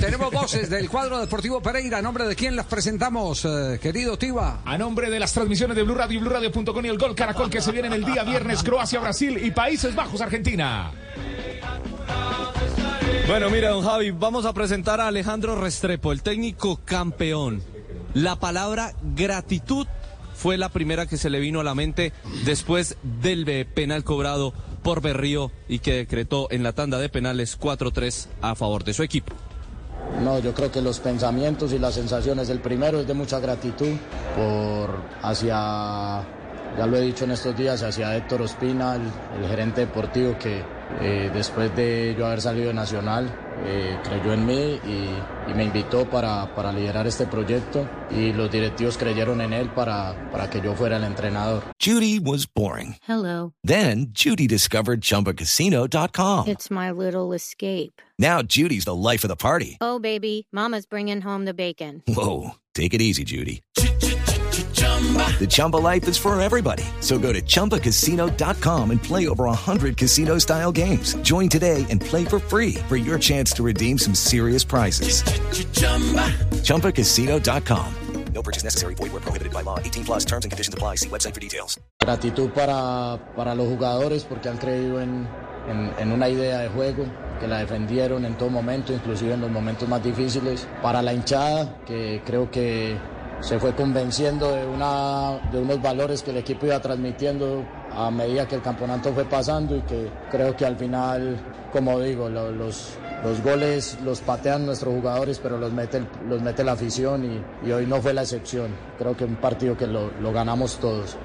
Tenemos voces del cuadro deportivo Pereira. ¿A nombre de quién las presentamos, eh, querido Tiba? A nombre de las transmisiones de Blue Radio y BlueRadio.com y el Gol Caracol que se vienen el día viernes, Croacia, Brasil y Países Bajos, Argentina. Bueno, mira, don Javi, vamos a presentar a Alejandro Restrepo, el técnico campeón. La palabra gratitud fue la primera que se le vino a la mente después del penal cobrado por Berrío y que decretó en la tanda de penales 4-3 a favor de su equipo. No, yo creo que los pensamientos y las sensaciones, el primero es de mucha gratitud por hacia, ya lo he dicho en estos días, hacia Héctor Ospina, el, el gerente deportivo que eh, después de yo haber salido de Nacional, eh, creyó en mí y, y me invitó para, para, liderar este proyecto y los directivos creyeron en él para, para que yo fuera el entrenador. Judy was boring. Hello. Then Judy discovered chumbacasino.com. It's my little escape. Now Judy's the life of the party. Oh, baby, mama's bringing home the bacon. Whoa, take it easy, Judy. The Chumba life is for everybody. So go to ChumbaCasino.com and play over 100 casino style games. Join today and play for free for your chance to redeem some serious prizes. ChumbaCasino.com. No purchase necessary. Void where prohibited by law. 18 plus terms and conditions apply. See website for details. Gratitud para, para los jugadores porque han creído en, en, en una idea de juego que la defendieron en todo momento, inclusive en los momentos más difíciles. Para la hinchada, que creo que se fue convenciendo de, una, de unos valores que el equipo iba transmitiendo a medida que el campeonato fue pasando y que creo que al final, como digo, lo, los, los goles los patean nuestros jugadores, pero los mete, los mete la afición y, hoy no fue la excepción. Creo que un partido que lo ganamos todos.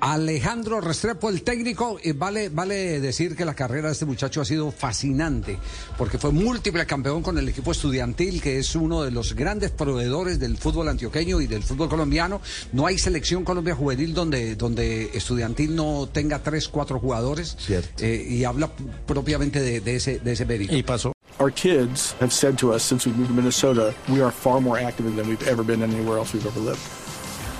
Alejandro Restrepo, el técnico, y vale, vale decir que la carrera de este muchacho ha sido fascinante, porque fue múltiple campeón con el equipo estudiantil, que es uno de los grandes proveedores del fútbol antioqueño y del fútbol colombiano. No hay selección Colombia juvenil donde, donde estudiantil no tenga tres, cuatro jugadores. Eh, y habla propiamente de, de, ese, de ese mérito. Y pasó. Our kids have said to us since we moved to Minnesota, we are far more active than we've ever been anywhere else we've ever lived.